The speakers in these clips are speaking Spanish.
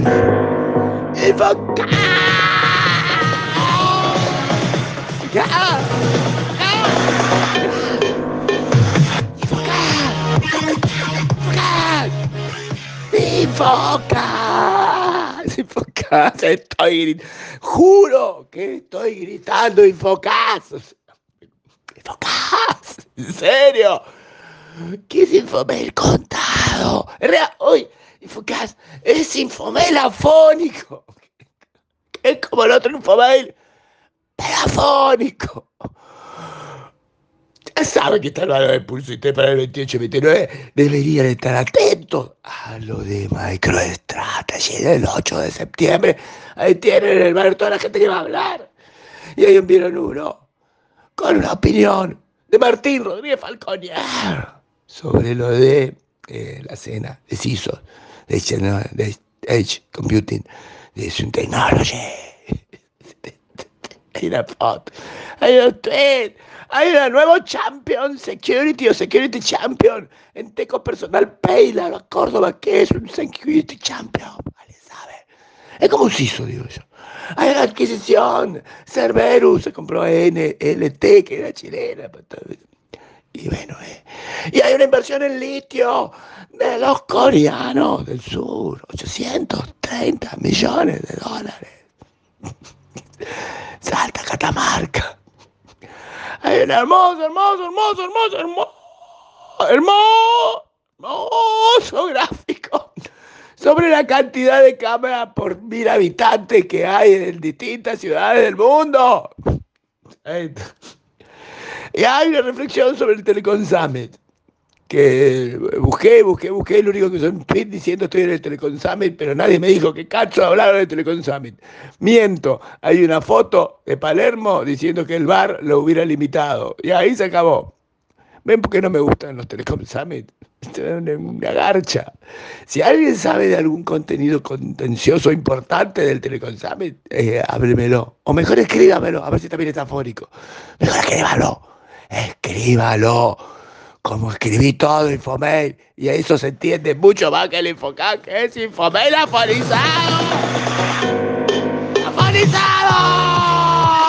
vida. Y va ¡Infocas! ¡Infocas! Estoy gritando. Juro que estoy gritando ¡Infocas! ¡Infocas! ¿En serio? ¿Qué es Infomer contado? Hoy Infocas, es Infomail afónico. Es como el otro Infomail, pero afónico. Ya saben que está el valor del pulso y para el 28 29. Deberían estar atentos a lo de MicroStrategy el 8 de septiembre. Ahí tienen el valor toda la gente que va a hablar. Y ahí enviaron uno con una opinión de Martín Rodríguez Falconier sobre lo de eh, la cena de CISO, de, de Edge Computing, de Sun Technology. Hay una foto, hay un tweet, hay una nuevo Champion Security o Security Champion en Teco Personal Payla, Córdoba, que es un Security Champion, ¿vale? ¿Sabe? Es como un CISO, digo yo. Hay una adquisición, Cerberus se compró NLT, que era chilena. Y bueno, eh. y hay una inversión en litio de los coreanos del sur, 830 millones de dólares. Salta Catamarca. Hay un hermoso, hermoso, hermoso, hermoso, hermoso, hermoso, hermoso gráfico sobre la cantidad de cámaras por mil habitantes que hay en distintas ciudades del mundo. Y hay una reflexión sobre el Telecom Summit que busqué, busqué, busqué, lo único que son tweet diciendo estoy en el Telecom Summit, pero nadie me dijo que cacho hablaron del Telecom Summit. Miento, hay una foto de Palermo diciendo que el bar lo hubiera limitado. Y ahí se acabó. ¿Ven por qué no me gustan los Telecom Summit? Una garcha. Si alguien sabe de algún contenido contencioso importante del Telecom Summit, eh, háblemelo. O mejor escríbamelo, a ver si también está afónico. Mejor escríbalo. Escríbalo como escribí todo Infomail, y eso se entiende mucho más que el Infocat, que es Infomail afonizado. ¡Afonizado!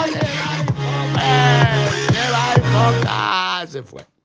¡Se va Infomail! ¡Se va Se fue!